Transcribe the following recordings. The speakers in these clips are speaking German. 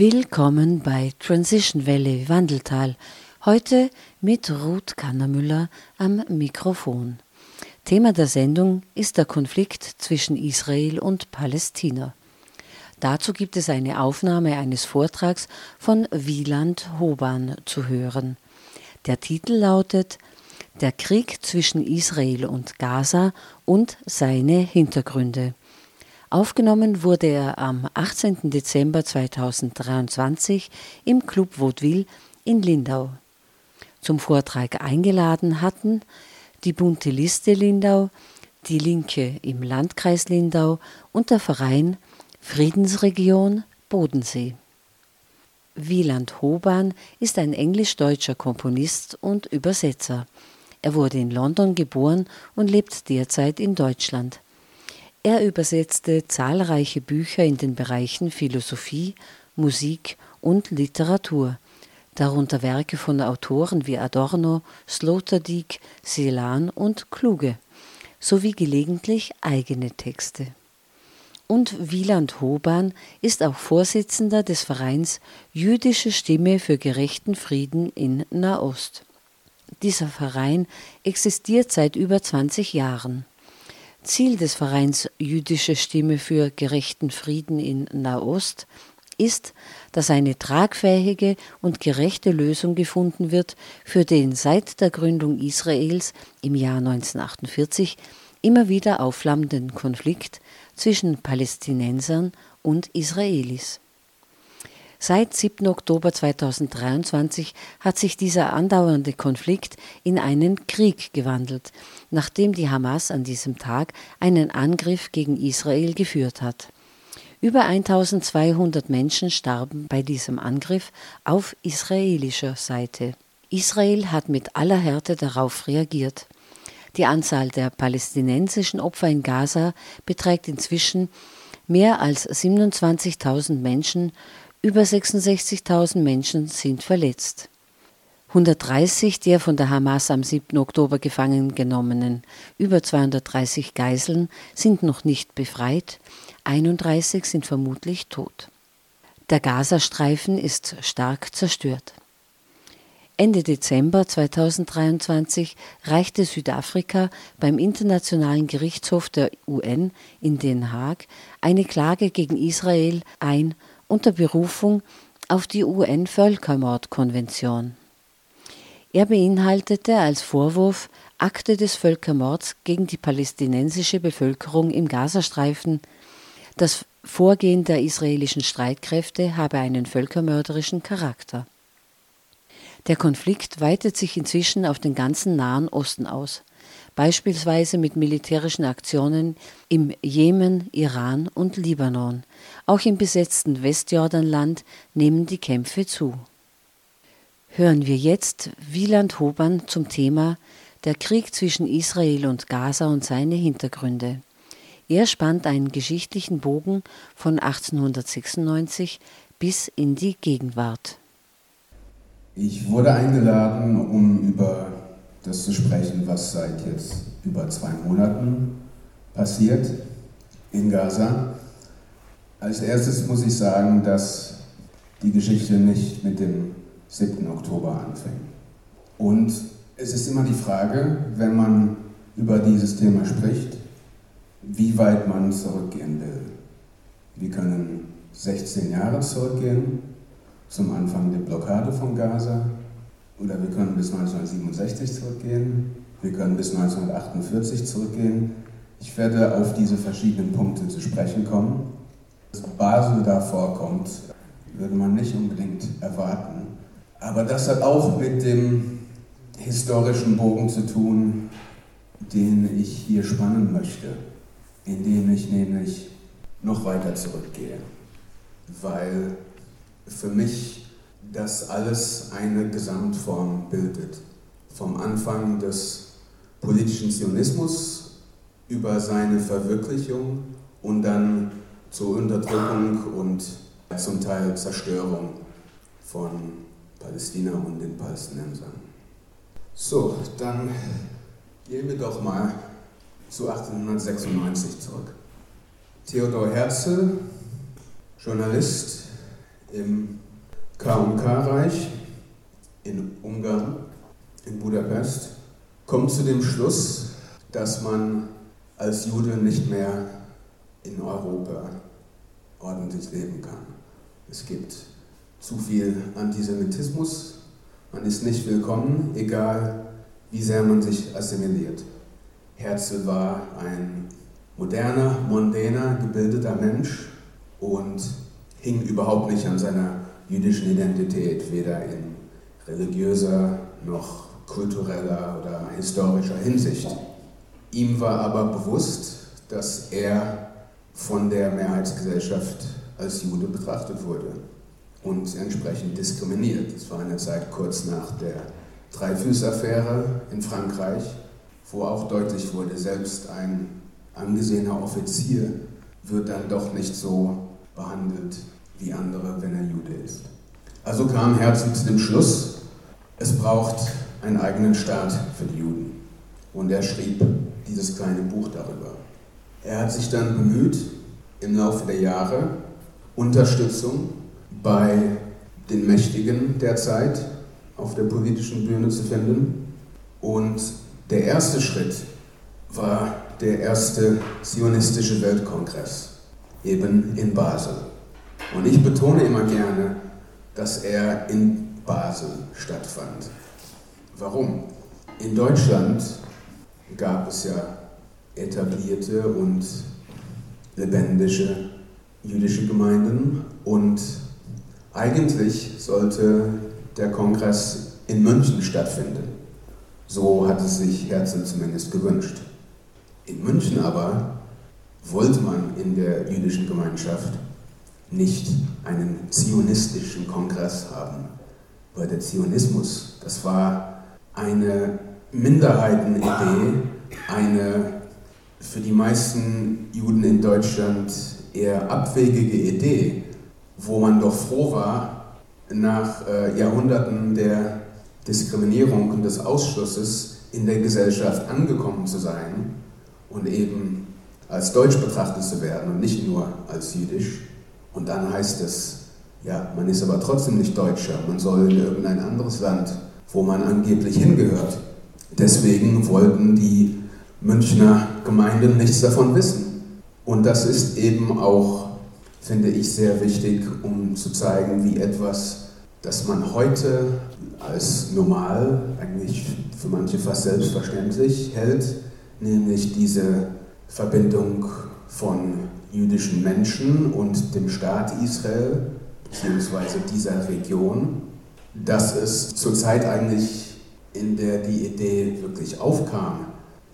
Willkommen bei Transition Valley Wandeltal. Heute mit Ruth Kannermüller am Mikrofon. Thema der Sendung ist der Konflikt zwischen Israel und Palästina. Dazu gibt es eine Aufnahme eines Vortrags von Wieland Hoban zu hören. Der Titel lautet Der Krieg zwischen Israel und Gaza und seine Hintergründe. Aufgenommen wurde er am 18. Dezember 2023 im Club Vaudeville in Lindau. Zum Vortrag eingeladen hatten die Bunte Liste Lindau, die Linke im Landkreis Lindau und der Verein Friedensregion Bodensee. Wieland Hoban ist ein englisch-deutscher Komponist und Übersetzer. Er wurde in London geboren und lebt derzeit in Deutschland. Er übersetzte zahlreiche Bücher in den Bereichen Philosophie, Musik und Literatur, darunter Werke von Autoren wie Adorno, Sloterdijk, Celan und Kluge, sowie gelegentlich eigene Texte. Und Wieland Hoban ist auch Vorsitzender des Vereins Jüdische Stimme für gerechten Frieden in Nahost. Dieser Verein existiert seit über 20 Jahren. Ziel des Vereins Jüdische Stimme für gerechten Frieden in Nahost ist, dass eine tragfähige und gerechte Lösung gefunden wird für den seit der Gründung Israels im Jahr 1948 immer wieder aufflammenden Konflikt zwischen Palästinensern und Israelis. Seit 7. Oktober 2023 hat sich dieser andauernde Konflikt in einen Krieg gewandelt, nachdem die Hamas an diesem Tag einen Angriff gegen Israel geführt hat. Über 1200 Menschen starben bei diesem Angriff auf israelischer Seite. Israel hat mit aller Härte darauf reagiert. Die Anzahl der palästinensischen Opfer in Gaza beträgt inzwischen mehr als 27.000 Menschen, über 66.000 Menschen sind verletzt. 130 der von der Hamas am 7. Oktober gefangen genommenen über 230 Geiseln sind noch nicht befreit, 31 sind vermutlich tot. Der Gazastreifen ist stark zerstört. Ende Dezember 2023 reichte Südafrika beim Internationalen Gerichtshof der UN in Den Haag eine Klage gegen Israel ein unter Berufung auf die UN-Völkermordkonvention. Er beinhaltete als Vorwurf Akte des Völkermords gegen die palästinensische Bevölkerung im Gazastreifen. Das Vorgehen der israelischen Streitkräfte habe einen völkermörderischen Charakter. Der Konflikt weitet sich inzwischen auf den ganzen Nahen Osten aus beispielsweise mit militärischen Aktionen im Jemen, Iran und Libanon. Auch im besetzten Westjordanland nehmen die Kämpfe zu. Hören wir jetzt Wieland Hoban zum Thema Der Krieg zwischen Israel und Gaza und seine Hintergründe. Er spannt einen geschichtlichen Bogen von 1896 bis in die Gegenwart. Ich wurde eingeladen, um über das zu sprechen, was seit jetzt über zwei Monaten passiert in Gaza. Als erstes muss ich sagen, dass die Geschichte nicht mit dem 7. Oktober anfängt. Und es ist immer die Frage, wenn man über dieses Thema spricht, wie weit man zurückgehen will. Wir können 16 Jahre zurückgehen zum Anfang der Blockade von Gaza oder wir können bis 1967 zurückgehen, wir können bis 1948 zurückgehen. Ich werde auf diese verschiedenen Punkte zu sprechen kommen. Dass Basel da vorkommt, würde man nicht unbedingt erwarten. Aber das hat auch mit dem historischen Bogen zu tun, den ich hier spannen möchte, indem ich nämlich noch weiter zurückgehe. Weil für mich das alles eine Gesamtform bildet. Vom Anfang des politischen Zionismus über seine Verwirklichung und dann zur Unterdrückung und zum Teil Zerstörung von Palästina und den Palästinensern. So, dann gehen wir doch mal zu 1896 zurück. Theodor Herzl, Journalist, im KK-Reich in Ungarn, in Budapest, kommt zu dem Schluss, dass man als Jude nicht mehr in Europa ordentlich leben kann. Es gibt zu viel Antisemitismus, man ist nicht willkommen, egal wie sehr man sich assimiliert. Herzl war ein moderner, mondäner, gebildeter Mensch und hing überhaupt nicht an seiner jüdischen Identität, weder in religiöser noch kultureller oder historischer Hinsicht. Ihm war aber bewusst, dass er von der Mehrheitsgesellschaft als Jude betrachtet wurde und entsprechend diskriminiert. Das war eine Zeit kurz nach der Dreyfus-Affäre in Frankreich, wo auch deutlich wurde, selbst ein angesehener Offizier wird dann doch nicht so behandelt wie andere, wenn er Jude ist. Also kam Herzl zu dem Schluss, es braucht einen eigenen Staat für die Juden. Und er schrieb dieses kleine Buch darüber. Er hat sich dann bemüht, im Laufe der Jahre Unterstützung bei den Mächtigen der Zeit auf der politischen Bühne zu finden. Und der erste Schritt war der erste zionistische Weltkongress, eben in Basel. Und ich betone immer gerne, dass er in Basel stattfand. Warum? In Deutschland gab es ja etablierte und lebendige jüdische Gemeinden und eigentlich sollte der Kongress in München stattfinden. So hatte sich Herzl zumindest gewünscht. In München aber wollte man in der jüdischen Gemeinschaft nicht einen zionistischen Kongress haben, weil der Zionismus, das war eine Minderheitenidee, eine für die meisten Juden in Deutschland eher abwegige Idee, wo man doch froh war, nach äh, Jahrhunderten der Diskriminierung und des Ausschlusses in der Gesellschaft angekommen zu sein und eben als Deutsch betrachtet zu werden und nicht nur als Jüdisch. Und dann heißt es, ja, man ist aber trotzdem nicht Deutscher, man soll in irgendein anderes Land, wo man angeblich hingehört. Deswegen wollten die Münchner Gemeinden nichts davon wissen. Und das ist eben auch, finde ich, sehr wichtig, um zu zeigen, wie etwas, das man heute als normal, eigentlich für manche fast selbstverständlich hält, nämlich diese Verbindung von jüdischen Menschen und dem Staat Israel, beziehungsweise dieser Region, dass es zur Zeit eigentlich, in der die Idee wirklich aufkam,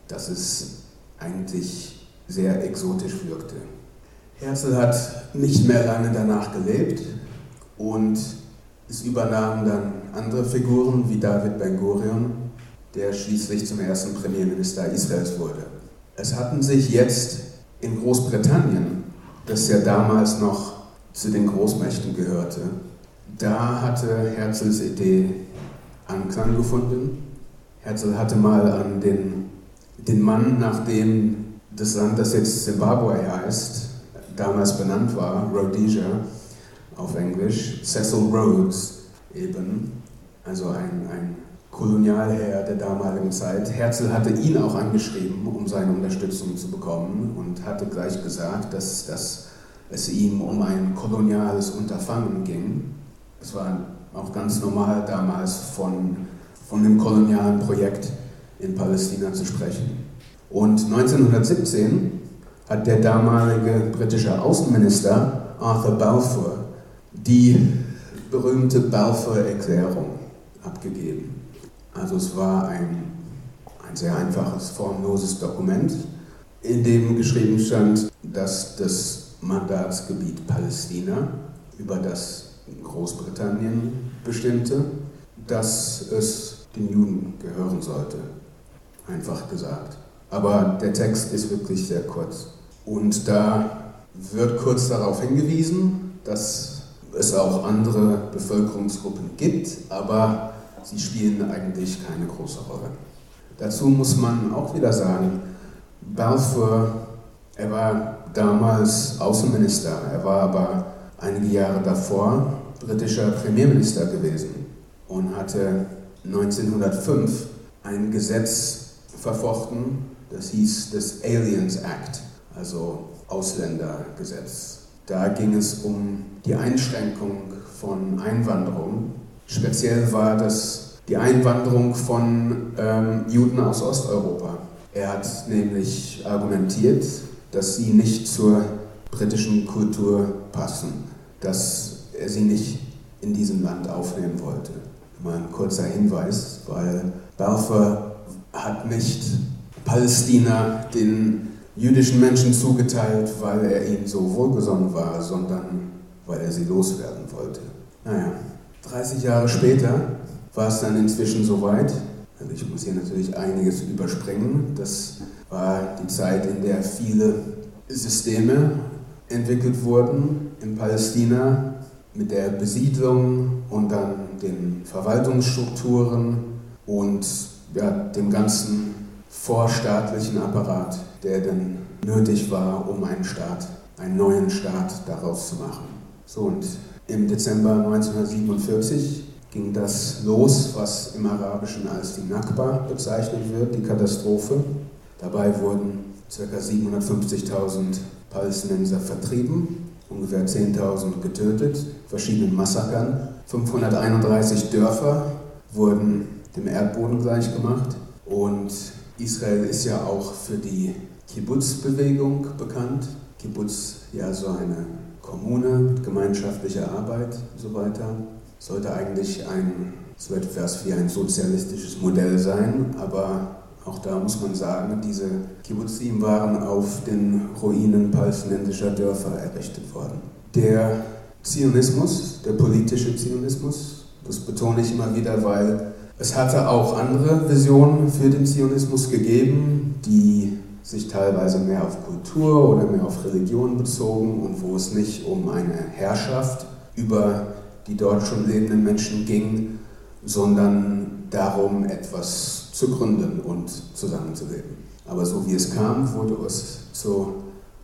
dass es eigentlich sehr exotisch wirkte. Herzl hat nicht mehr lange danach gelebt und es übernahmen dann andere Figuren wie David Ben-Gurion, der schließlich zum ersten Premierminister Israels wurde. Es hatten sich jetzt in Großbritannien, das ja damals noch zu den Großmächten gehörte, da hatte Herzls Idee Anklang gefunden. Herzl hatte mal an den den Mann, nach dem das Land, das jetzt Zimbabwe heißt, damals benannt war, Rhodesia auf Englisch, Cecil Rhodes eben, also ein, ein Kolonialherr der damaligen Zeit. Herzl hatte ihn auch angeschrieben, um seine Unterstützung zu bekommen und hatte gleich gesagt, dass, dass es ihm um ein koloniales Unterfangen ging. Es war auch ganz normal damals von, von dem kolonialen Projekt in Palästina zu sprechen. Und 1917 hat der damalige britische Außenminister Arthur Balfour die berühmte Balfour-Erklärung abgegeben. Also es war ein, ein sehr einfaches, formloses Dokument, in dem geschrieben stand, dass das Mandatsgebiet Palästina, über das Großbritannien bestimmte, dass es den Juden gehören sollte einfach gesagt. Aber der Text ist wirklich sehr kurz. Und da wird kurz darauf hingewiesen, dass es auch andere Bevölkerungsgruppen gibt, aber sie spielen eigentlich keine große Rolle. Dazu muss man auch wieder sagen, Balfour, er war damals Außenminister, er war aber einige Jahre davor britischer Premierminister gewesen und hatte 1905 ein Gesetz verfochten, das hieß das Aliens Act, also Ausländergesetz. Da ging es um die Einschränkung von Einwanderung. Speziell war das die Einwanderung von ähm, Juden aus Osteuropa. Er hat nämlich argumentiert, dass sie nicht zur britischen Kultur passen, dass er sie nicht in diesem Land aufnehmen wollte. Mal ein kurzer Hinweis, weil Balfour hat nicht Palästina den jüdischen Menschen zugeteilt, weil er ihnen so wohlgesonnen war, sondern weil er sie loswerden wollte. Naja, 30 Jahre später war es dann inzwischen soweit. Also ich muss hier natürlich einiges überspringen. Das war die Zeit, in der viele Systeme entwickelt wurden in Palästina mit der Besiedlung und dann den Verwaltungsstrukturen und ja, dem ganzen vorstaatlichen Apparat, der dann nötig war, um einen Staat, einen neuen Staat daraus zu machen. So und im Dezember 1947 ging das los, was im Arabischen als die Nakba bezeichnet wird, die Katastrophe. Dabei wurden ca. 750.000 Palästinenser vertrieben, ungefähr 10.000 getötet, verschiedenen Massakern. 531 Dörfer wurden dem Erdboden gleichgemacht und Israel ist ja auch für die Kibbutz-Bewegung bekannt. Kibbutz, ja, so eine Kommune mit gemeinschaftlicher Arbeit und so weiter. Sollte eigentlich ein, so etwas wie ein sozialistisches Modell sein, aber auch da muss man sagen, diese Kibbutzim waren auf den Ruinen palästinensischer Dörfer errichtet worden. Der Zionismus, der politische Zionismus, das betone ich immer wieder, weil es hatte auch andere Visionen für den Zionismus gegeben, die sich teilweise mehr auf Kultur oder mehr auf Religion bezogen und wo es nicht um eine Herrschaft über die dort schon lebenden Menschen ging, sondern darum, etwas zu gründen und zusammenzuleben. Aber so wie es kam, wurde es zu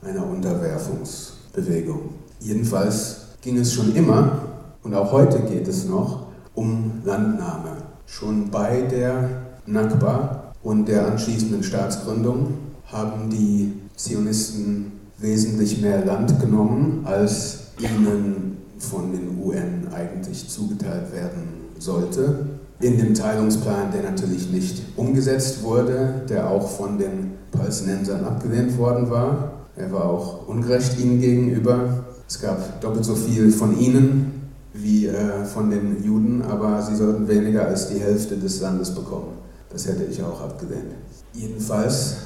einer Unterwerfungsbewegung. Jedenfalls ging es schon immer, und auch heute geht es noch, um Landnahme. Schon bei der Nakba und der anschließenden Staatsgründung haben die Zionisten wesentlich mehr Land genommen, als ihnen von den UN eigentlich zugeteilt werden sollte in dem Teilungsplan, der natürlich nicht umgesetzt wurde, der auch von den Palästinensern abgelehnt worden war. Er war auch ungerecht ihnen gegenüber. Es gab doppelt so viel von ihnen wie äh, von den Juden, aber sie sollten weniger als die Hälfte des Landes bekommen. Das hätte ich auch abgelehnt. Jedenfalls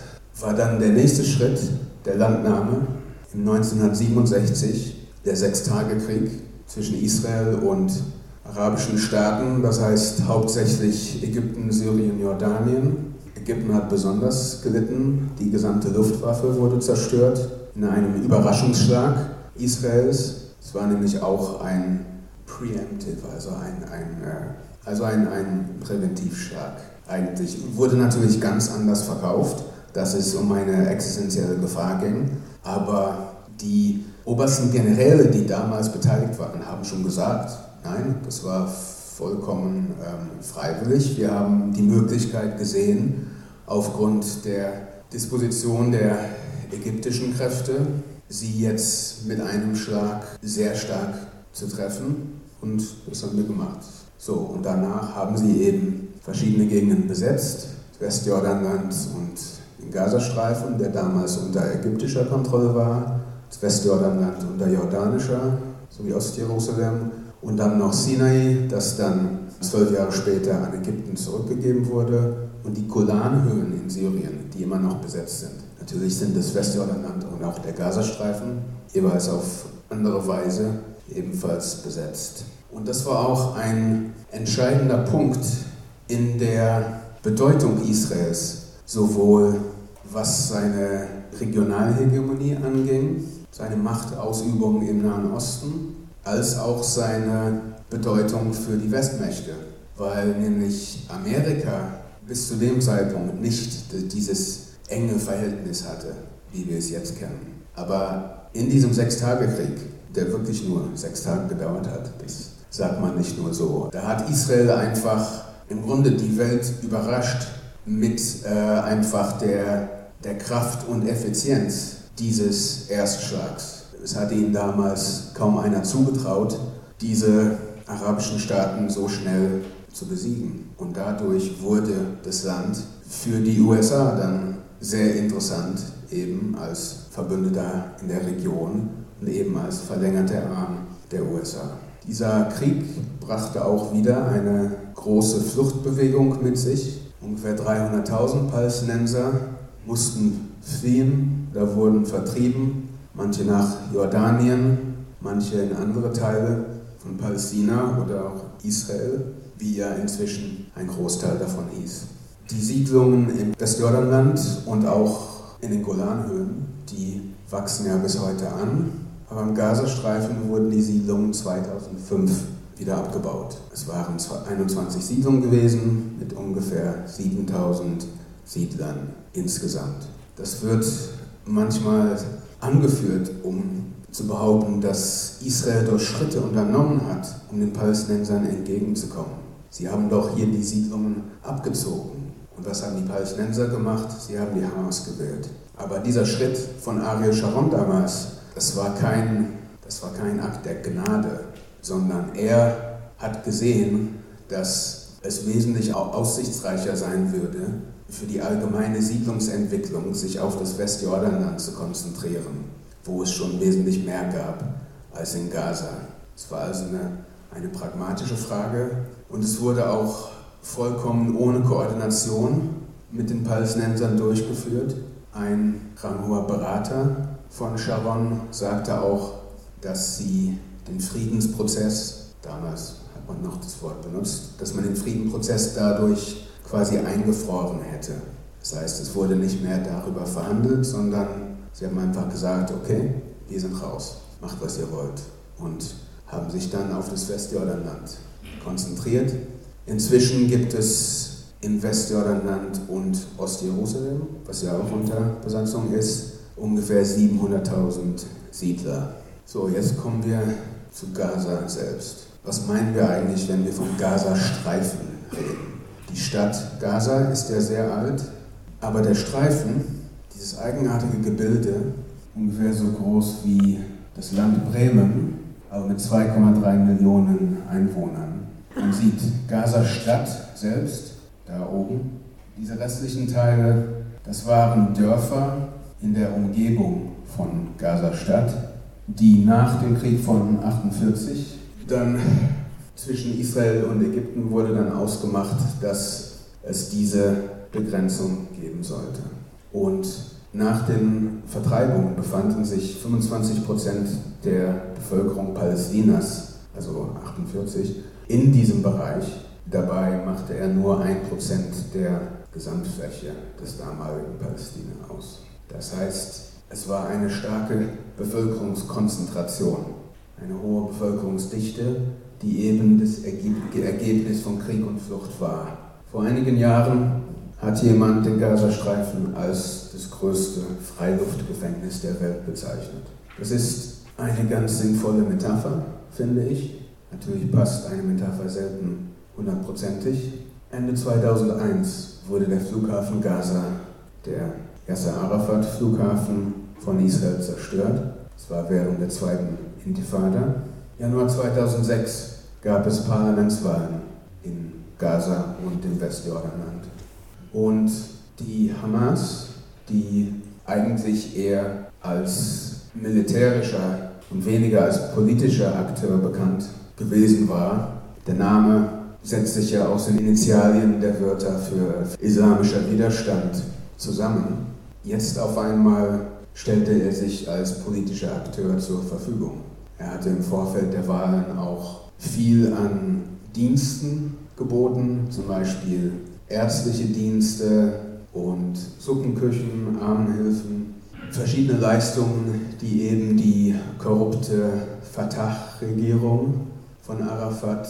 war dann der nächste Schritt der Landnahme im 1967, der Sechstagekrieg zwischen Israel und arabischen Staaten, das heißt hauptsächlich Ägypten, Syrien, Jordanien. Ägypten hat besonders gelitten, die gesamte Luftwaffe wurde zerstört in einem Überraschungsschlag Israels. Es war nämlich auch ein Preemptive, also ein, ein, äh, also ein, ein Präventivschlag eigentlich. Wurde natürlich ganz anders verkauft, dass es um eine existenzielle Gefahr ging, aber die obersten Generäle, die damals beteiligt waren, haben schon gesagt, Nein, das war vollkommen ähm, freiwillig. Wir haben die Möglichkeit gesehen, aufgrund der Disposition der ägyptischen Kräfte, sie jetzt mit einem Schlag sehr stark zu treffen. Und das haben wir gemacht. So, und danach haben sie eben verschiedene Gegenden besetzt, Westjordanland und Gazastreifen, der damals unter ägyptischer Kontrolle war, das Westjordanland unter jordanischer, sowie Ostjerusalem und dann noch Sinai, das dann zwölf Jahre später an Ägypten zurückgegeben wurde und die Golanhöhen in Syrien, die immer noch besetzt sind. Natürlich sind das Westjordanland und auch der Gazastreifen jeweils auf andere Weise ebenfalls besetzt. Und das war auch ein entscheidender Punkt in der Bedeutung Israels, sowohl was seine Regionalhegemonie anging, seine Machtausübung im Nahen Osten, als auch seine Bedeutung für die Westmächte, weil nämlich Amerika bis zu dem Zeitpunkt nicht dieses enge Verhältnis hatte, wie wir es jetzt kennen. Aber in diesem Sechstagekrieg, der wirklich nur sechs Tage gedauert hat. Das sagt man nicht nur so. Da hat Israel einfach im Grunde die Welt überrascht mit äh, einfach der, der Kraft und Effizienz dieses Erstschlags. Es hat ihnen damals kaum einer zugetraut, diese arabischen Staaten so schnell zu besiegen. Und dadurch wurde das Land für die USA dann sehr interessant, eben als Verbündeter in der Region und eben als verlängerter Arm der USA. Dieser Krieg brachte auch wieder eine große Fluchtbewegung mit sich. Ungefähr 300.000 Palästinenser mussten fliehen, da wurden vertrieben, manche nach Jordanien, manche in andere Teile von Palästina oder auch Israel, wie ja inzwischen ein Großteil davon hieß. Die Siedlungen im Westjordanland und auch in den Golanhöhen, die wachsen ja bis heute an, aber im Gazastreifen wurden die Siedlungen 2005 wieder abgebaut. Es waren 21 Siedlungen gewesen mit ungefähr 7000 Siedlern insgesamt. Das wird manchmal angeführt, um zu behaupten, dass Israel dort Schritte unternommen hat, um den Palästinensern entgegenzukommen. Sie haben doch hier die Siedlungen abgezogen. Und was haben die Palästinenser gemacht? Sie haben die Hamas gewählt. Aber dieser Schritt von Ariel Sharon damals, das war kein, das war kein Akt der Gnade, sondern er hat gesehen, dass es wesentlich aussichtsreicher sein würde, für die allgemeine Siedlungsentwicklung sich auf das Westjordanland zu konzentrieren wo es schon wesentlich mehr gab als in Gaza. Es war also eine, eine pragmatische Frage und es wurde auch vollkommen ohne Koordination mit den Palästinensern durchgeführt. Ein ranghoher Berater von Sharon sagte auch, dass sie den Friedensprozess, damals man noch das Wort benutzt, dass man den Friedensprozess dadurch quasi eingefroren hätte. Das heißt, es wurde nicht mehr darüber verhandelt, sondern Sie haben einfach gesagt, okay, wir sind raus, macht was ihr wollt. Und haben sich dann auf das Westjordanland konzentriert. Inzwischen gibt es in Westjordanland und Ostjerusalem, was ja auch unter Besatzung ist, ungefähr 700.000 Siedler. So, jetzt kommen wir zu Gaza selbst. Was meinen wir eigentlich, wenn wir vom Gazastreifen reden? Die Stadt Gaza ist ja sehr alt, aber der Streifen dieses eigenartige Gebilde, ungefähr so groß wie das Land Bremen, aber mit 2,3 Millionen Einwohnern. Man sieht Gaza-Stadt selbst, da oben. Diese restlichen Teile, das waren Dörfer in der Umgebung von Gaza-Stadt, die nach dem Krieg von 48 dann zwischen Israel und Ägypten wurde dann ausgemacht, dass es diese Begrenzung geben sollte. Und nach den Vertreibungen befanden sich 25 Prozent der Bevölkerung Palästinas, also 48, in diesem Bereich. Dabei machte er nur ein Prozent der Gesamtfläche des damaligen Palästina aus. Das heißt, es war eine starke Bevölkerungskonzentration, eine hohe Bevölkerungsdichte, die eben das Ergebnis von Krieg und Flucht war. Vor einigen Jahren hat jemand den Gazastreifen als das größte Freiluftgefängnis der Welt bezeichnet. Das ist eine ganz sinnvolle Metapher, finde ich. Natürlich passt eine Metapher selten hundertprozentig. Ende 2001 wurde der Flughafen Gaza, der Yasser Arafat Flughafen von Israel zerstört. Es war während der zweiten Intifada. Januar 2006 gab es Parlamentswahlen in Gaza und im Westjordanland. Und die Hamas, die eigentlich eher als militärischer und weniger als politischer Akteur bekannt gewesen war, der Name setzt sich ja aus den Initialien der Wörter für islamischer Widerstand zusammen. Jetzt auf einmal stellte er sich als politischer Akteur zur Verfügung. Er hatte im Vorfeld der Wahlen auch viel an Diensten geboten, zum Beispiel ärztliche Dienste und Suppenküchen, Armenhilfen, verschiedene Leistungen, die eben die korrupte Fatah-Regierung von Arafat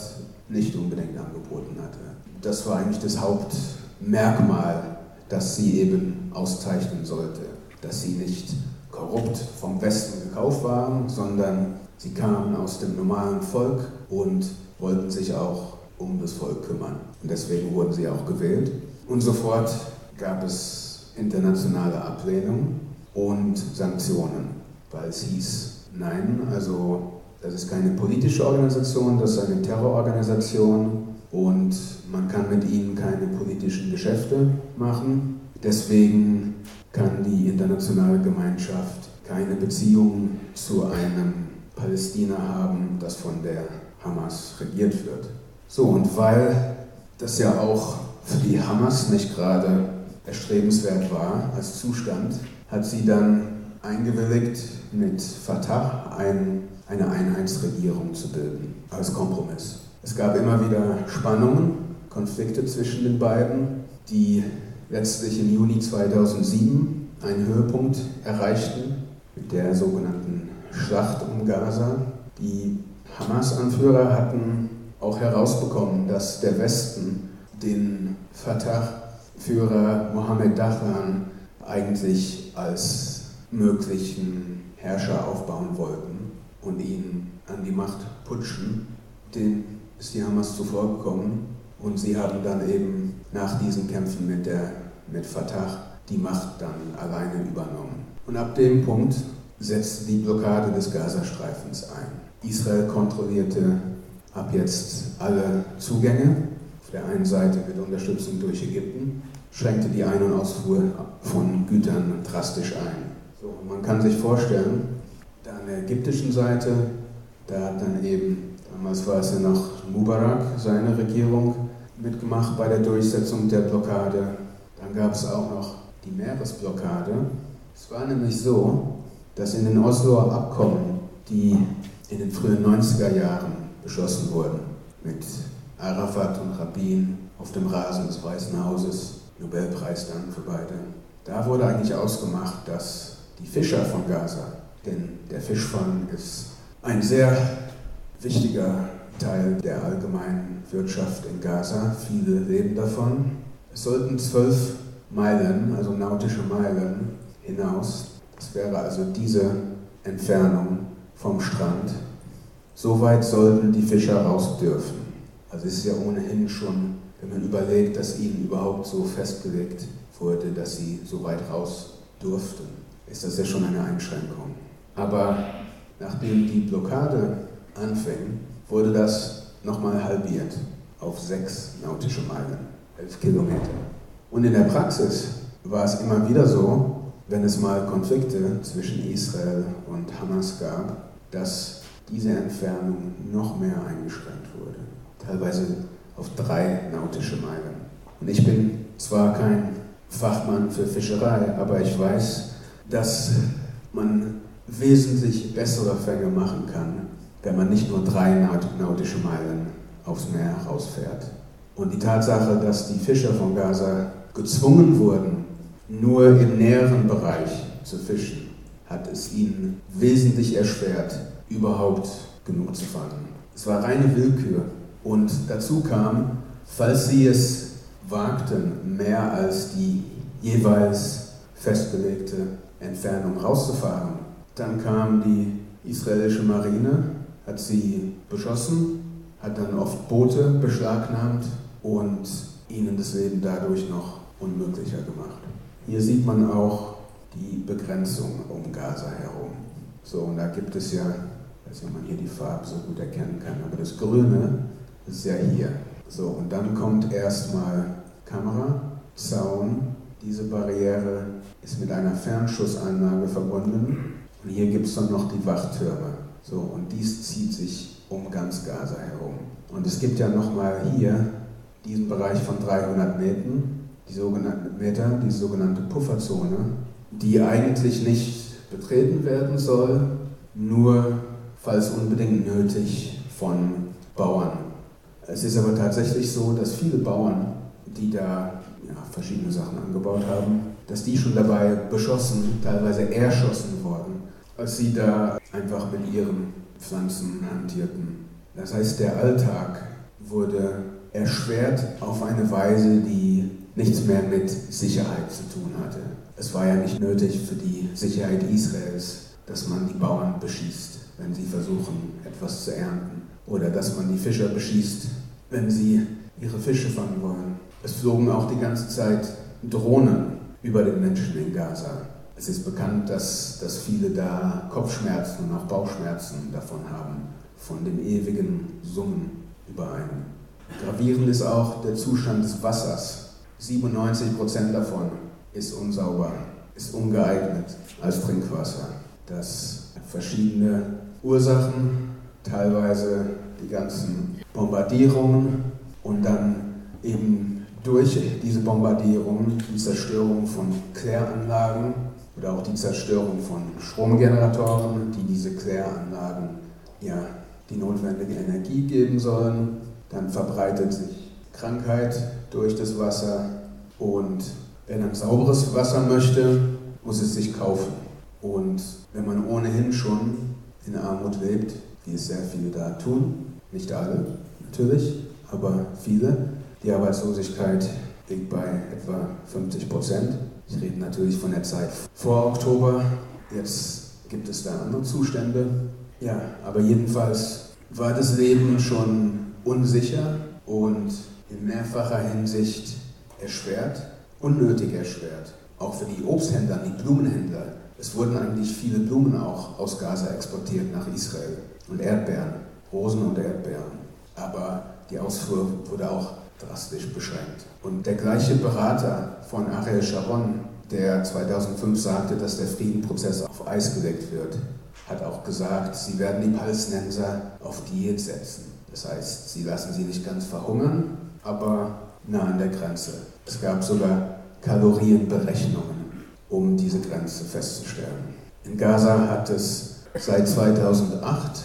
nicht unbedingt angeboten hatte. Das war eigentlich das Hauptmerkmal, das sie eben auszeichnen sollte, dass sie nicht korrupt vom Westen gekauft waren, sondern Sie kamen aus dem normalen Volk und wollten sich auch um das Volk kümmern. Und deswegen wurden sie auch gewählt. Und sofort gab es internationale Ablehnung und Sanktionen, weil es hieß, nein, also das ist keine politische Organisation, das ist eine Terrororganisation und man kann mit ihnen keine politischen Geschäfte machen. Deswegen kann die internationale Gemeinschaft keine Beziehung zu einem Palästina haben, das von der Hamas regiert wird. So, und weil das ja auch für die Hamas nicht gerade erstrebenswert war als Zustand, hat sie dann eingewilligt, mit Fatah ein, eine Einheitsregierung zu bilden, als Kompromiss. Es gab immer wieder Spannungen, Konflikte zwischen den beiden, die letztlich im Juni 2007 einen Höhepunkt erreichten mit der sogenannten Schlacht um Gaza. Die Hamas-Anführer hatten auch herausbekommen, dass der Westen den Fatah-Führer Mohammed Dahlan eigentlich als möglichen Herrscher aufbauen wollten und ihn an die Macht putschen. Den ist die Hamas zuvor gekommen und sie haben dann eben nach diesen Kämpfen mit, der, mit Fatah die Macht dann alleine übernommen. Und ab dem Punkt setzte die Blockade des Gazastreifens ein. Israel kontrollierte ab jetzt alle Zugänge, auf der einen Seite mit Unterstützung durch Ägypten, schränkte die Ein- und Ausfuhr von Gütern drastisch ein. So, man kann sich vorstellen, da an der ägyptischen Seite, da hat dann eben, damals war es ja noch Mubarak, seine Regierung, mitgemacht bei der Durchsetzung der Blockade. Dann gab es auch noch die Meeresblockade. Es war nämlich so, dass in den Osloer Abkommen, die in den frühen 90er Jahren beschlossen wurden, mit Arafat und Rabin auf dem Rasen des Weißen Hauses, Nobelpreis dann für beide, da wurde eigentlich ausgemacht, dass die Fischer von Gaza, denn der Fischfang ist ein sehr wichtiger Teil der allgemeinen Wirtschaft in Gaza, viele leben davon. Es sollten zwölf Meilen, also nautische Meilen, hinaus das wäre also diese Entfernung vom Strand. So weit sollten die Fischer raus dürfen. Also es ist ja ohnehin schon, wenn man überlegt, dass ihnen überhaupt so festgelegt wurde, dass sie so weit raus durften, ist das ja schon eine Einschränkung. Aber nachdem die Blockade anfing, wurde das nochmal halbiert auf sechs nautische Meilen, elf Kilometer. Und in der Praxis war es immer wieder so, wenn es mal Konflikte zwischen Israel und Hamas gab, dass diese Entfernung noch mehr eingeschränkt wurde, teilweise auf drei nautische Meilen. Und ich bin zwar kein Fachmann für Fischerei, aber ich weiß, dass man wesentlich bessere Fänge machen kann, wenn man nicht nur drei nautische Meilen aufs Meer rausfährt. Und die Tatsache, dass die Fischer von Gaza gezwungen wurden, nur im näheren Bereich zu fischen, hat es ihnen wesentlich erschwert, überhaupt genug zu fangen. Es war reine Willkür. Und dazu kam, falls sie es wagten, mehr als die jeweils festgelegte Entfernung rauszufahren, dann kam die israelische Marine, hat sie beschossen, hat dann oft Boote beschlagnahmt und ihnen das Leben dadurch noch unmöglicher gemacht. Hier sieht man auch die Begrenzung um Gaza herum. So, und da gibt es ja, ich weiß nicht, ob man hier die Farbe so gut erkennen kann, aber das Grüne ist ja hier. So, und dann kommt erstmal Kamera, Zaun. Diese Barriere ist mit einer Fernschussanlage verbunden. Und hier gibt es dann noch die Wachtürme. So, und dies zieht sich um ganz Gaza herum. Und es gibt ja nochmal hier diesen Bereich von 300 Metern, die sogenannte Meter, die sogenannte Pufferzone, die eigentlich nicht betreten werden soll, nur falls unbedingt nötig von Bauern. Es ist aber tatsächlich so, dass viele Bauern, die da ja, verschiedene Sachen angebaut haben, dass die schon dabei beschossen, teilweise erschossen wurden, als sie da einfach mit ihren Pflanzen hantierten. Das heißt, der Alltag wurde erschwert auf eine Weise, die nichts mehr mit Sicherheit zu tun hatte. Es war ja nicht nötig für die Sicherheit Israels, dass man die Bauern beschießt. wenn sie versuchen, etwas zu ernten. Oder dass man die Fischer beschießt, wenn sie ihre Fische fangen wollen. Es flogen auch die ganze Zeit Drohnen über den Menschen in Gaza. Es ist bekannt, dass, dass viele da Kopfschmerzen und auch Bauchschmerzen davon haben, von dem ewigen Summen über einen. Gravierend ist auch der Zustand des Wassers. 97 Prozent davon ist unsauber, ist ungeeignet als Trinkwasser. Das hat verschiedene Ursachen, teilweise die ganzen Bombardierungen und dann eben durch diese Bombardierungen die Zerstörung von Kläranlagen oder auch die Zerstörung von Stromgeneratoren, die diese Kläranlagen ja die notwendige Energie geben sollen. Dann verbreitet sich Krankheit durch das Wasser und wer dann sauberes Wasser möchte, muss es sich kaufen. Und wenn man ohnehin schon in Armut lebt, wie es sehr viele da tun, nicht alle natürlich, aber viele, die Arbeitslosigkeit liegt bei etwa 50 Prozent. Ich rede natürlich von der Zeit vor Oktober. Jetzt gibt es da andere Zustände. Ja, aber jedenfalls war das Leben schon unsicher und in mehrfacher Hinsicht erschwert, unnötig erschwert. Auch für die Obsthändler, die Blumenhändler. Es wurden eigentlich viele Blumen auch aus Gaza exportiert nach Israel und Erdbeeren, Rosen und Erdbeeren. Aber die Ausfuhr wurde auch drastisch beschränkt. Und der gleiche Berater von Ariel Sharon, der 2005 sagte, dass der Friedenprozess auf Eis gelegt wird, hat auch gesagt, sie werden die Palästinenser auf Diät setzen. Das heißt, sie lassen sie nicht ganz verhungern, aber nah an der Grenze. Es gab sogar Kalorienberechnungen, um diese Grenze festzustellen. In Gaza hat es seit 2008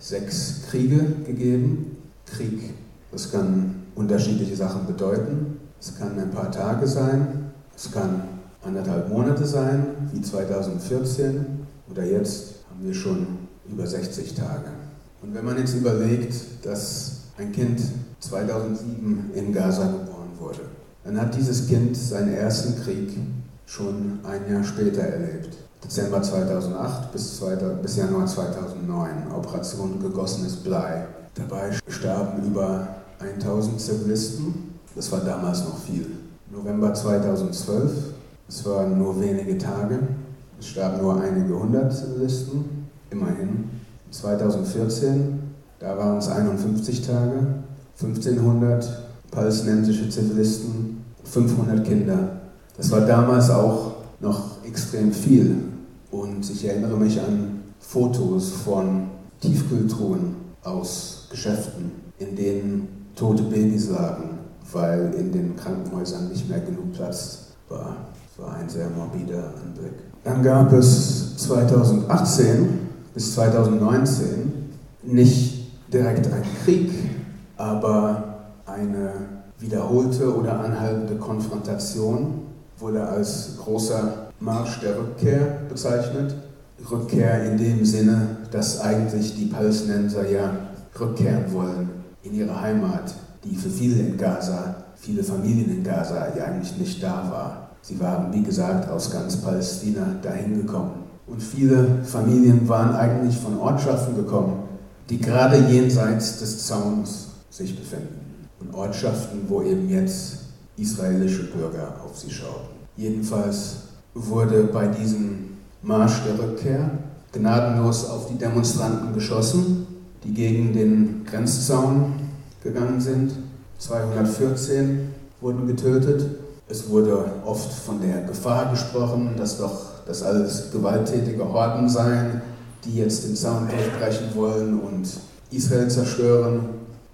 sechs Kriege gegeben. Krieg, das kann unterschiedliche Sachen bedeuten. Es kann ein paar Tage sein, es kann anderthalb Monate sein, wie 2014 oder jetzt haben wir schon über 60 Tage. Und wenn man jetzt überlegt, dass ein Kind 2007 in Gaza geboren wurde, dann hat dieses Kind seinen ersten Krieg schon ein Jahr später erlebt. Dezember 2008 bis, 2000, bis Januar 2009, Operation gegossenes Blei. Dabei starben über 1000 Zivilisten, das war damals noch viel. November 2012, es waren nur wenige Tage, es starben nur einige hundert Zivilisten, immerhin. 2014, da waren es 51 Tage, 1500 palästinensische Zivilisten, 500 Kinder. Das war damals auch noch extrem viel. Und ich erinnere mich an Fotos von Tiefkühltruhen aus Geschäften, in denen tote Babys lagen, weil in den Krankenhäusern nicht mehr genug Platz war. Das war ein sehr morbider Anblick. Dann gab es 2018 bis 2019 nicht direkt ein Krieg, aber eine wiederholte oder anhaltende Konfrontation wurde als großer Marsch der Rückkehr bezeichnet. Rückkehr in dem Sinne, dass eigentlich die Palästinenser ja rückkehren wollen in ihre Heimat, die für viele in Gaza, viele Familien in Gaza ja eigentlich nicht da war. Sie waren, wie gesagt, aus ganz Palästina dahin gekommen. Und viele Familien waren eigentlich von Ortschaften gekommen, die gerade jenseits des Zauns sich befinden. Und Ortschaften, wo eben jetzt israelische Bürger auf sie schauten. Jedenfalls wurde bei diesem Marsch der Rückkehr gnadenlos auf die Demonstranten geschossen, die gegen den Grenzzaun gegangen sind. 214 wurden getötet. Es wurde oft von der Gefahr gesprochen, dass doch das alles gewalttätige Horden seien, die jetzt den Zaun durchbrechen wollen und Israel zerstören.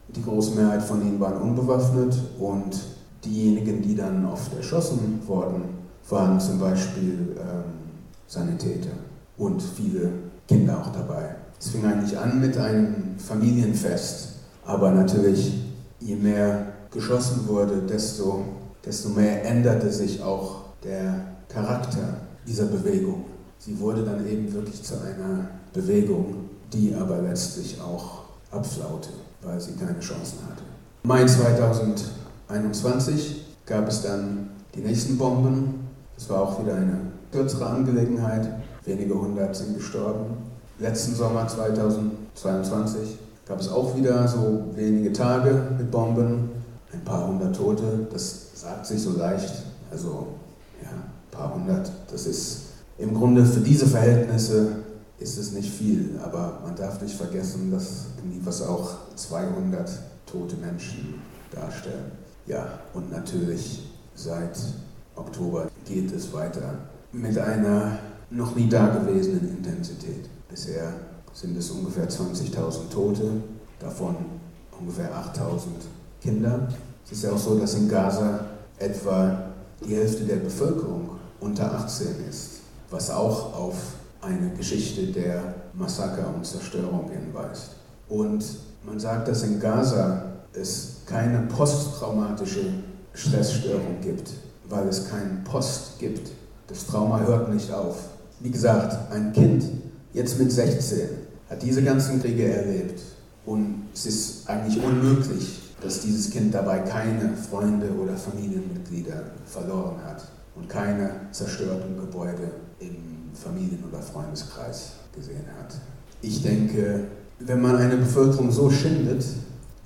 Die große Mehrheit von ihnen waren unbewaffnet und diejenigen, die dann oft erschossen wurden, waren zum Beispiel ähm, Sanitäter und viele Kinder auch dabei. Es fing eigentlich an mit einem Familienfest, aber natürlich, je mehr geschossen wurde, desto, desto mehr änderte sich auch der Charakter dieser Bewegung. Sie wurde dann eben wirklich zu einer Bewegung, die aber letztlich auch abflaute, weil sie keine Chancen hatte. Mai 2021 gab es dann die nächsten Bomben. Das war auch wieder eine kürzere Angelegenheit. Wenige hundert sind gestorben. letzten Sommer 2022 gab es auch wieder so wenige Tage mit Bomben, ein paar hundert Tote. Das sagt sich so leicht. Also ja, ein paar hundert. Das ist im Grunde für diese Verhältnisse ist es nicht viel, aber man darf nicht vergessen, dass was auch 200 tote Menschen darstellen. Ja, und natürlich seit Oktober geht es weiter mit einer noch nie dagewesenen Intensität. Bisher sind es ungefähr 20.000 Tote, davon ungefähr 8.000 Kinder. Es ist ja auch so, dass in Gaza etwa die Hälfte der Bevölkerung unter 18 ist, was auch auf eine Geschichte der Massaker und Zerstörung hinweist. Und man sagt, dass in Gaza es keine posttraumatische Stressstörung gibt, weil es keinen Post gibt. Das Trauma hört nicht auf. Wie gesagt, ein Kind, jetzt mit 16, hat diese ganzen Kriege erlebt und es ist eigentlich unmöglich, dass dieses Kind dabei keine Freunde oder Familienmitglieder verloren hat und keine zerstörten Gebäude im Familien- oder Freundeskreis gesehen hat. Ich denke, wenn man eine Bevölkerung so schindet,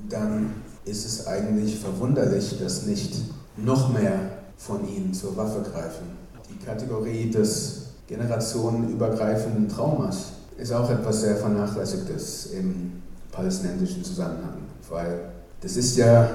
dann ist es eigentlich verwunderlich, dass nicht noch mehr von ihnen zur Waffe greifen. Die Kategorie des generationenübergreifenden Traumas ist auch etwas sehr Vernachlässigtes im palästinensischen Zusammenhang, weil das ist ja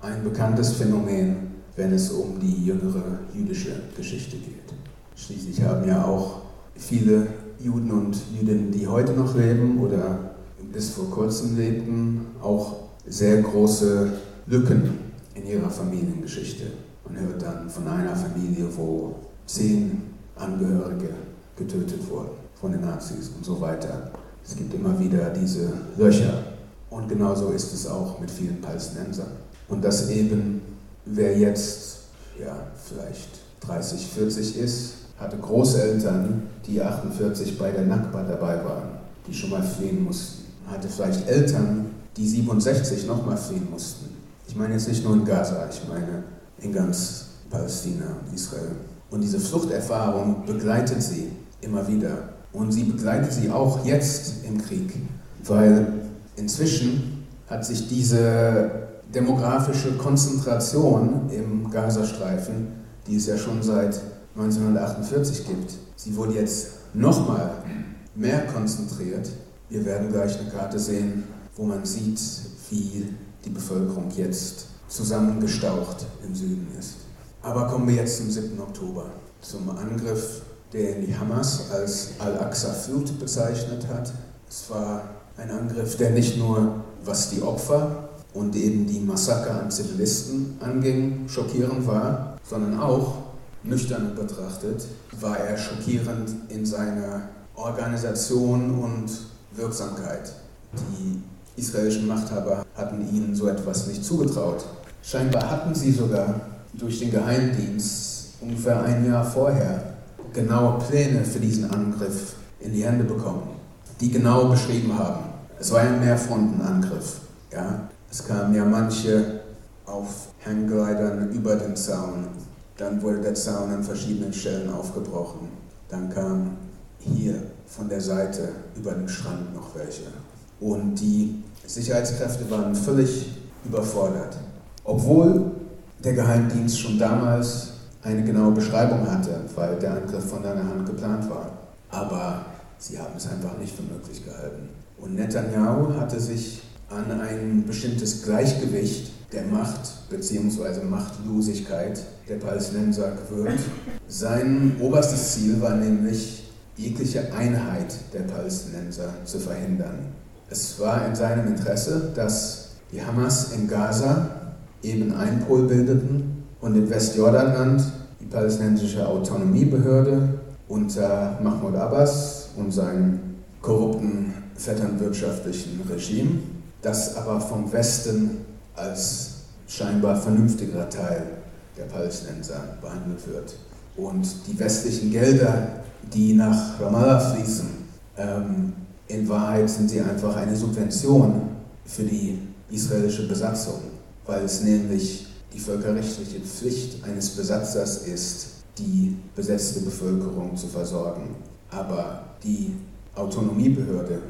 ein bekanntes Phänomen, wenn es um die jüngere jüdische Geschichte geht. Schließlich haben ja auch viele Juden und Jüdinnen, die heute noch leben oder bis vor kurzem lebten, auch sehr große Lücken in ihrer Familiengeschichte. Man hört dann von einer Familie, wo zehn Angehörige getötet wurden von den Nazis und so weiter. Es gibt immer wieder diese Löcher. Und genauso ist es auch mit vielen Palästinensern. Und dass eben, wer jetzt ja, vielleicht 30, 40 ist, hatte Großeltern, die 48 bei der Nakba dabei waren, die schon mal fliehen mussten. Hatte vielleicht Eltern, die 67 nochmal fliehen mussten. Ich meine jetzt nicht nur in Gaza, ich meine in ganz Palästina und Israel. Und diese Fluchterfahrung begleitet sie immer wieder. Und sie begleitet sie auch jetzt im Krieg, weil inzwischen hat sich diese demografische Konzentration im Gazastreifen, die es ja schon seit 1948 gibt, sie wurde jetzt nochmal mehr konzentriert. Wir werden gleich eine Karte sehen, wo man sieht, wie die Bevölkerung jetzt zusammengestaucht im Süden ist. Aber kommen wir jetzt zum 7. Oktober, zum Angriff, der die Hamas als Al-Aqsa Flut bezeichnet hat. Es war ein Angriff, der nicht nur, was die Opfer und eben die Massaker an Zivilisten anging, schockierend war, sondern auch, nüchtern betrachtet, war er schockierend in seiner Organisation und Wirksamkeit. Die israelischen Machthaber hatten ihnen so etwas nicht zugetraut. Scheinbar hatten sie sogar durch den Geheimdienst ungefähr ein Jahr vorher genaue Pläne für diesen Angriff in die Hände bekommen, die genau beschrieben haben. Es war ein Mehrfrontenangriff. Ja? Es kamen ja manche auf Hangglidern über den Zaun. Dann wurde der Zaun an verschiedenen Stellen aufgebrochen. Dann kamen hier von der Seite über den Strand noch welche. Und die Sicherheitskräfte waren völlig überfordert. Obwohl der Geheimdienst schon damals eine genaue Beschreibung hatte, weil der Angriff von deiner Hand geplant war. Aber sie haben es einfach nicht für möglich gehalten. Und Netanyahu hatte sich an ein bestimmtes Gleichgewicht der Macht bzw. Machtlosigkeit der Palästinenser gewöhnt. Sein oberstes Ziel war nämlich, jegliche Einheit der Palästinenser zu verhindern. Es war in seinem Interesse, dass die Hamas in Gaza eben einen Pol bildeten und im Westjordanland die palästinensische Autonomiebehörde unter Mahmoud Abbas und seinem korrupten vetternwirtschaftlichen Regime, das aber vom Westen als scheinbar vernünftigerer Teil der Palästinenser behandelt wird. Und die westlichen Gelder, die nach Ramallah fließen, ähm, in Wahrheit sind sie einfach eine Subvention für die israelische Besatzung weil es nämlich die völkerrechtliche Pflicht eines Besatzers ist, die besetzte Bevölkerung zu versorgen. Aber die Autonomiebehörde,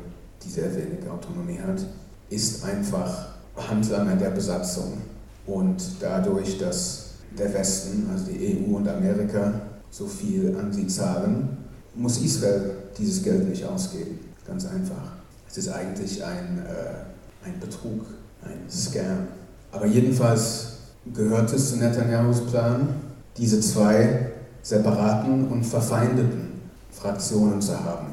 die sehr wenig Autonomie hat, ist einfach Handlanger der Besatzung. Und dadurch, dass der Westen, also die EU und Amerika, so viel an sie zahlen, muss Israel dieses Geld nicht ausgeben. Ganz einfach. Es ist eigentlich ein, äh, ein Betrug, ein Scam. Aber jedenfalls gehört es zu Netanyahus Plan, diese zwei separaten und verfeindeten Fraktionen zu haben.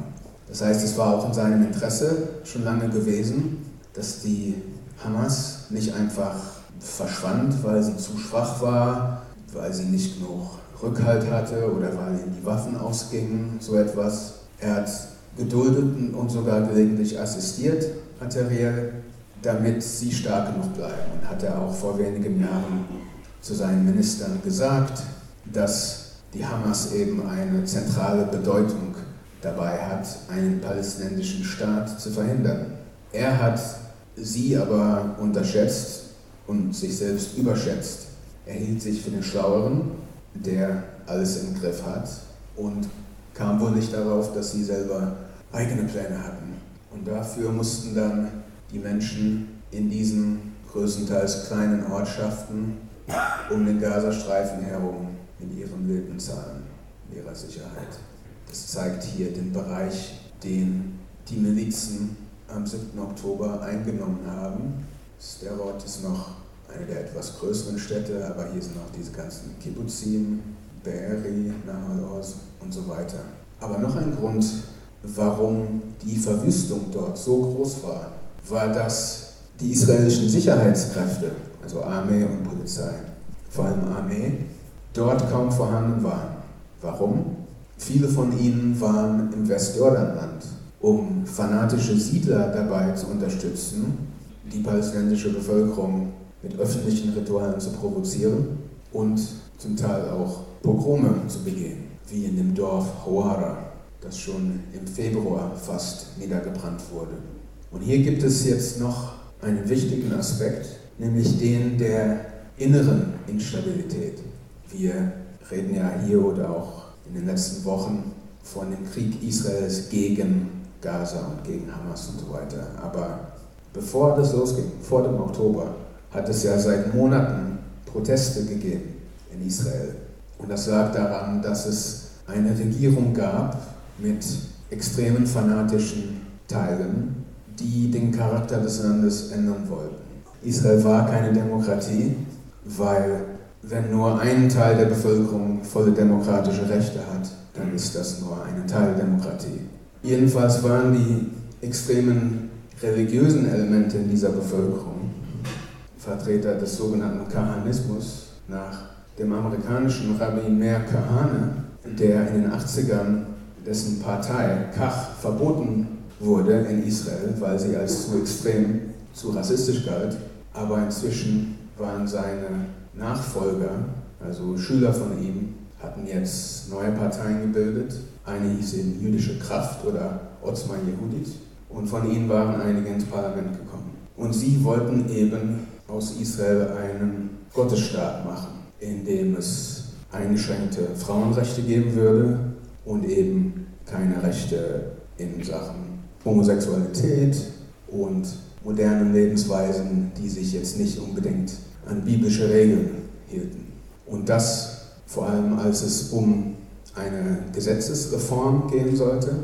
Das heißt, es war auch in seinem Interesse schon lange gewesen, dass die Hamas nicht einfach verschwand, weil sie zu schwach war, weil sie nicht genug Rückhalt hatte oder weil ihm die Waffen ausgingen, so etwas. Er hat geduldet und sogar gelegentlich assistiert, materiell, damit sie stark genug bleiben. Und hat er auch vor wenigen Jahren zu seinen Ministern gesagt, dass die Hamas eben eine zentrale Bedeutung dabei hat, einen palästinensischen Staat zu verhindern. Er hat sie aber unterschätzt und sich selbst überschätzt. Er hielt sich für den Schlaueren, der alles im Griff hat und kam wohl nicht darauf, dass sie selber eigene Pläne hatten. Und dafür mussten dann die Menschen in diesen größtenteils kleinen Ortschaften um den Gazastreifen herum in ihrem Leben zahlen, in ihrer Sicherheit. Das zeigt hier den Bereich, den die Milizen am 7. Oktober eingenommen haben. Sterot ist noch eine der etwas größeren Städte, aber hier sind auch diese ganzen Kibbuzim, Be'eri, Nahal Oz und so weiter. Aber noch ein Grund, warum die Verwüstung dort so groß war, war, dass die israelischen Sicherheitskräfte, also Armee und Polizei, vor allem Armee, dort kaum vorhanden waren. Warum? Viele von ihnen waren im Westjordanland, um fanatische Siedler dabei zu unterstützen, die palästinensische Bevölkerung mit öffentlichen Ritualen zu provozieren und zum Teil auch Pogrome zu begehen, wie in dem Dorf Hawara, das schon im Februar fast niedergebrannt wurde. Und hier gibt es jetzt noch einen wichtigen Aspekt, nämlich den der inneren Instabilität. Wir reden ja hier oder auch in den letzten Wochen von dem Krieg Israels gegen Gaza und gegen Hamas und so weiter. Aber bevor das losging, vor dem Oktober, hat es ja seit Monaten Proteste gegeben in Israel. Und das lag daran, dass es eine Regierung gab mit extremen fanatischen Teilen, die den Charakter des Landes ändern wollten. Israel war keine Demokratie, weil wenn nur ein Teil der Bevölkerung volle demokratische Rechte hat, dann ist das nur eine Teildemokratie. Jedenfalls waren die extremen religiösen Elemente in dieser Bevölkerung, Vertreter des sogenannten Kahanismus, nach dem amerikanischen Rabbi Meir Kahane, der in den 80ern dessen Partei Kach verboten wurde in Israel, weil sie als zu extrem, zu rassistisch galt. Aber inzwischen waren seine Nachfolger, also Schüler von ihm, hatten jetzt neue Parteien gebildet. Eine hieß eben Jüdische Kraft oder Otzma Yehudit. Und von ihnen waren einige ins Parlament gekommen. Und sie wollten eben aus Israel einen Gottesstaat machen, in dem es eingeschränkte Frauenrechte geben würde und eben keine Rechte in Sachen Homosexualität und modernen Lebensweisen, die sich jetzt nicht unbedingt an biblische Regeln hielten. Und das vor allem, als es um eine Gesetzesreform gehen sollte,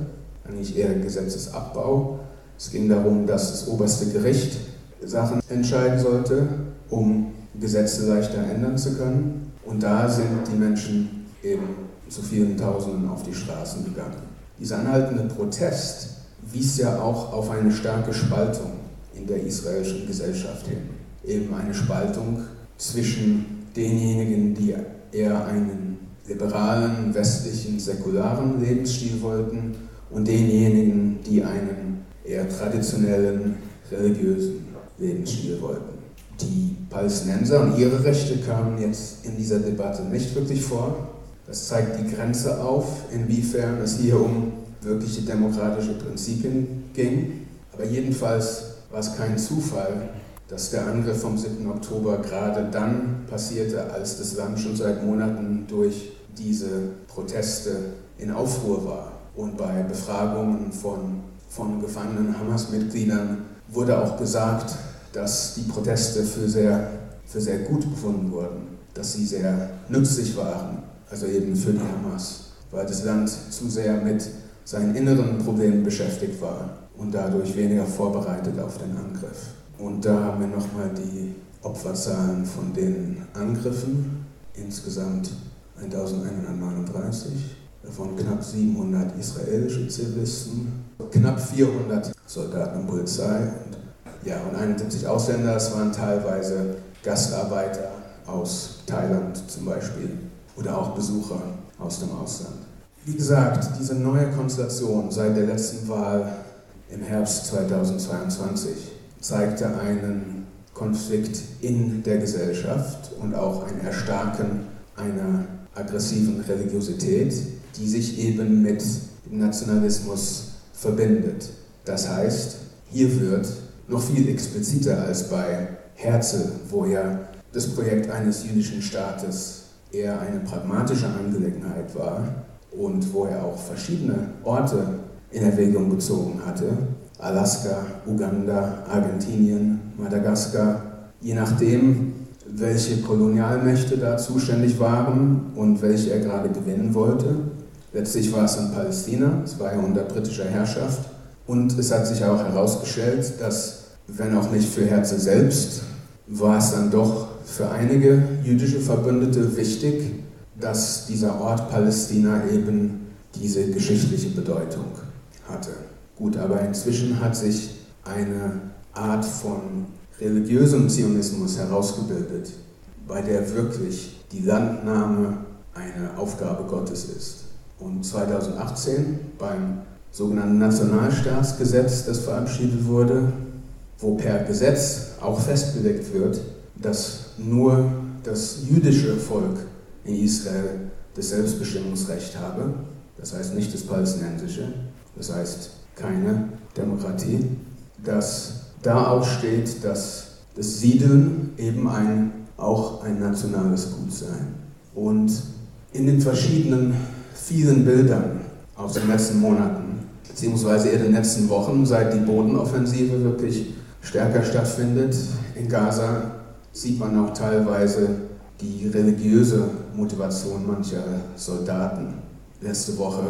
eigentlich eher Gesetzesabbau. Es ging darum, dass das oberste Gericht Sachen entscheiden sollte, um Gesetze leichter ändern zu können. Und da sind die Menschen eben zu vielen Tausenden auf die Straßen gegangen. Dieser anhaltende Protest wies ja auch auf eine starke Spaltung in der israelischen Gesellschaft hin eben eine Spaltung zwischen denjenigen, die eher einen liberalen, westlichen, säkularen Lebensstil wollten und denjenigen, die einen eher traditionellen, religiösen Lebensstil wollten. Die Palästinenser und ihre Rechte kamen jetzt in dieser Debatte nicht wirklich vor. Das zeigt die Grenze auf, inwiefern es hier um wirkliche demokratische Prinzipien ging. Aber jedenfalls war es kein Zufall, dass der Angriff vom 7. Oktober gerade dann passierte, als das Land schon seit Monaten durch diese Proteste in Aufruhr war. Und bei Befragungen von, von gefangenen Hamas-Mitgliedern wurde auch gesagt, dass die Proteste für sehr, für sehr gut befunden wurden, dass sie sehr nützlich waren, also eben für die Hamas, weil das Land zu sehr mit seinen inneren Problemen beschäftigt war und dadurch weniger vorbereitet auf den Angriff. Und da haben wir nochmal die Opferzahlen von den Angriffen, insgesamt 1139, davon knapp 700 israelische Zivilisten, knapp 400 Soldaten und Polizei und, ja, und 71 Ausländer. Es waren teilweise Gastarbeiter aus Thailand zum Beispiel oder auch Besucher aus dem Ausland. Wie gesagt, diese neue Konstellation seit der letzten Wahl im Herbst 2022 zeigte einen Konflikt in der Gesellschaft und auch ein Erstarken einer aggressiven Religiosität, die sich eben mit Nationalismus verbindet. Das heißt, hier wird noch viel expliziter als bei Herzl, wo ja das Projekt eines jüdischen Staates eher eine pragmatische Angelegenheit war und wo er auch verschiedene Orte in Erwägung gezogen hatte. Alaska, Uganda, Argentinien, Madagaskar, je nachdem, welche Kolonialmächte da zuständig waren und welche er gerade gewinnen wollte. Letztlich war es in Palästina, es war ja unter britischer Herrschaft. Und es hat sich auch herausgestellt, dass, wenn auch nicht für Herzl selbst, war es dann doch für einige jüdische Verbündete wichtig, dass dieser Ort Palästina eben diese geschichtliche Bedeutung hatte. Gut, aber inzwischen hat sich eine Art von religiösem Zionismus herausgebildet, bei der wirklich die Landnahme eine Aufgabe Gottes ist. Und 2018 beim sogenannten Nationalstaatsgesetz, das verabschiedet wurde, wo per Gesetz auch festgelegt wird, dass nur das jüdische Volk in Israel das Selbstbestimmungsrecht habe, das heißt nicht das palästinensische, das heißt keine Demokratie, dass da auch steht, dass das Siedeln eben ein, auch ein nationales Gut sei. Und in den verschiedenen vielen Bildern aus den letzten Monaten, beziehungsweise eher den letzten Wochen, seit die Bodenoffensive wirklich stärker stattfindet in Gaza, sieht man auch teilweise die religiöse Motivation mancher Soldaten. Letzte Woche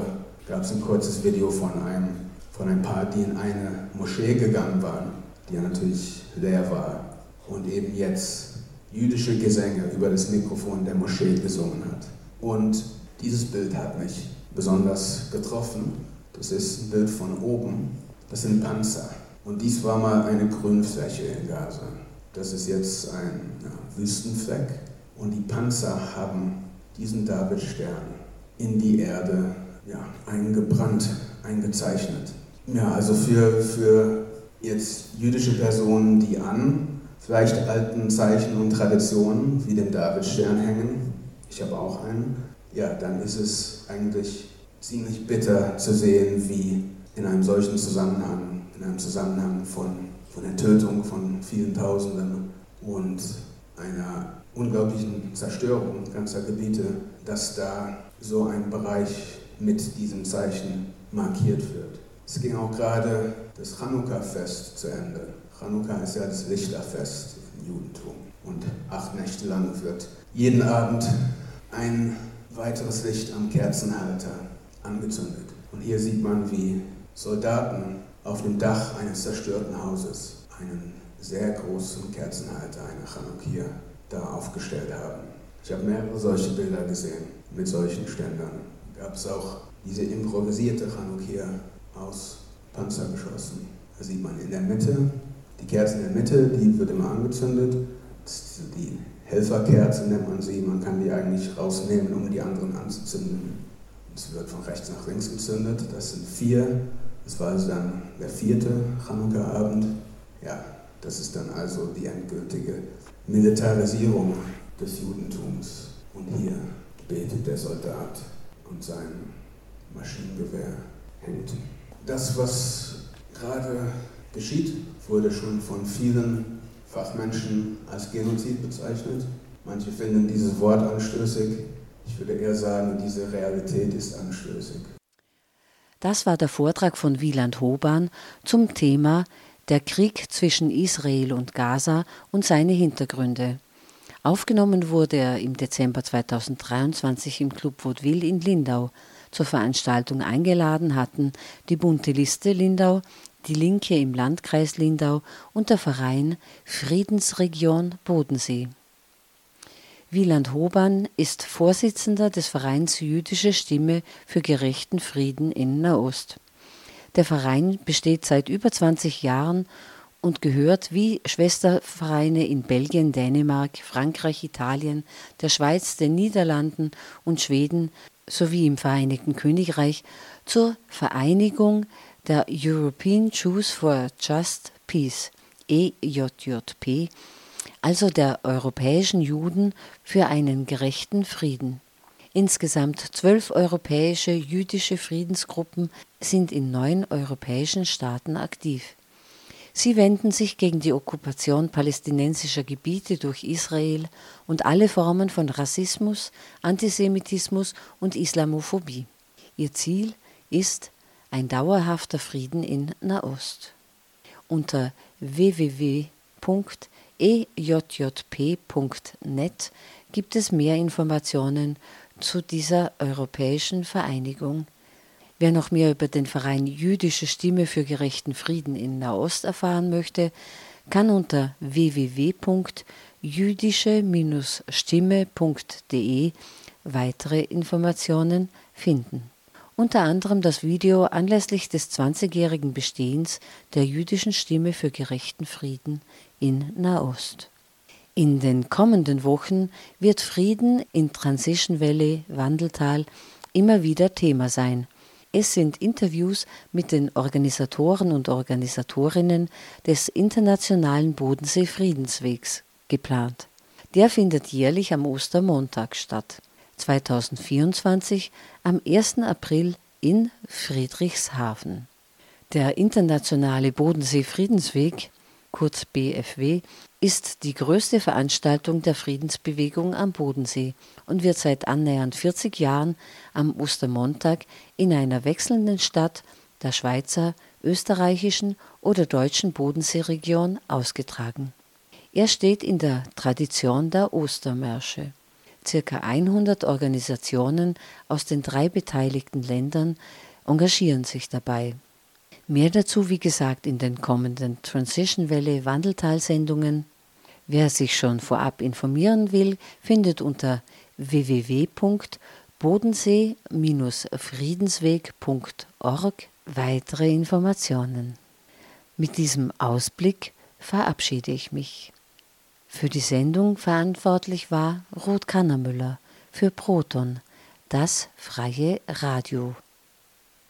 gab es ein kurzes Video von einem von ein paar, die in eine Moschee gegangen waren, die ja natürlich leer war und eben jetzt jüdische Gesänge über das Mikrofon der Moschee gesungen hat. Und dieses Bild hat mich besonders getroffen. Das ist ein Bild von oben. Das sind Panzer. Und dies war mal eine Grünfläche in Gaza. Das ist jetzt ein ja, Wüstenfleck. Und die Panzer haben diesen Davidstern in die Erde ja, eingebrannt, eingezeichnet. Ja, also für, für jetzt jüdische Personen, die an vielleicht alten Zeichen und Traditionen wie dem Davidstern hängen, ich habe auch einen, ja, dann ist es eigentlich ziemlich bitter zu sehen, wie in einem solchen Zusammenhang, in einem Zusammenhang von, von der Tötung von vielen Tausenden und einer unglaublichen Zerstörung ganzer Gebiete, dass da so ein Bereich mit diesem Zeichen markiert wird. Es ging auch gerade das Chanukka-Fest zu Ende. Chanukka ist ja das Lichterfest im Judentum. Und acht Nächte lang wird jeden Abend ein weiteres Licht am Kerzenhalter angezündet. Und hier sieht man, wie Soldaten auf dem Dach eines zerstörten Hauses einen sehr großen Kerzenhalter, eine Chanukkia, da aufgestellt haben. Ich habe mehrere solche Bilder gesehen mit solchen Ständern. Gab es auch diese improvisierte Chanukkia aus Panzergeschossen. Da sieht man in der Mitte, die Kerze in der Mitte, die wird immer angezündet. Die Helferkerze nennt man sie, man kann die eigentlich rausnehmen, um die anderen anzuzünden. Es wird von rechts nach links gezündet. Das sind vier. Das war also dann der vierte Chanukka-Abend. Ja, das ist dann also die endgültige Militarisierung des Judentums. Und hier betet der Soldat und sein Maschinengewehr hängt. Das, was gerade geschieht, wurde schon von vielen Fachmenschen als Genozid bezeichnet. Manche finden dieses Wort anstößig. Ich würde eher sagen, diese Realität ist anstößig. Das war der Vortrag von Wieland Hoban zum Thema Der Krieg zwischen Israel und Gaza und seine Hintergründe. Aufgenommen wurde er im Dezember 2023 im Club Vaudeville in Lindau. Zur Veranstaltung eingeladen hatten die Bunte Liste Lindau, die Linke im Landkreis Lindau und der Verein Friedensregion Bodensee. Wieland Hoban ist Vorsitzender des Vereins Jüdische Stimme für gerechten Frieden in Nahost. Der Verein besteht seit über 20 Jahren und gehört wie Schwestervereine in Belgien, Dänemark, Frankreich, Italien, der Schweiz, den Niederlanden und Schweden sowie im Vereinigten Königreich zur Vereinigung der European Jews for Just Peace EJJP also der europäischen Juden für einen gerechten Frieden. Insgesamt zwölf europäische jüdische Friedensgruppen sind in neun europäischen Staaten aktiv. Sie wenden sich gegen die Okkupation palästinensischer Gebiete durch Israel und alle Formen von Rassismus, Antisemitismus und Islamophobie. Ihr Ziel ist ein dauerhafter Frieden in Nahost. Unter www ejjp.net gibt es mehr Informationen zu dieser europäischen Vereinigung. Wer noch mehr über den Verein Jüdische Stimme für gerechten Frieden in Nahost erfahren möchte, kann unter www.jüdische-stimme.de weitere Informationen finden. Unter anderem das Video anlässlich des 20-jährigen Bestehens der jüdischen Stimme für gerechten Frieden in Nahost. In den kommenden Wochen wird Frieden in Transition Valley, Wandeltal immer wieder Thema sein. Es sind Interviews mit den Organisatoren und Organisatorinnen des Internationalen Bodensee Friedenswegs geplant. Der findet jährlich am Ostermontag statt. 2024 am 1. April in Friedrichshafen. Der Internationale Bodensee Friedensweg kurz BFW, ist die größte Veranstaltung der Friedensbewegung am Bodensee und wird seit annähernd 40 Jahren am Ostermontag in einer wechselnden Stadt der Schweizer, österreichischen oder deutschen Bodenseeregion ausgetragen. Er steht in der Tradition der Ostermärsche. Circa 100 Organisationen aus den drei beteiligten Ländern engagieren sich dabei. Mehr dazu, wie gesagt, in den kommenden Transition Valley Wandeltal-Sendungen. Wer sich schon vorab informieren will, findet unter www.bodensee-friedensweg.org weitere Informationen. Mit diesem Ausblick verabschiede ich mich. Für die Sendung verantwortlich war Ruth Kannermüller für Proton, das freie Radio.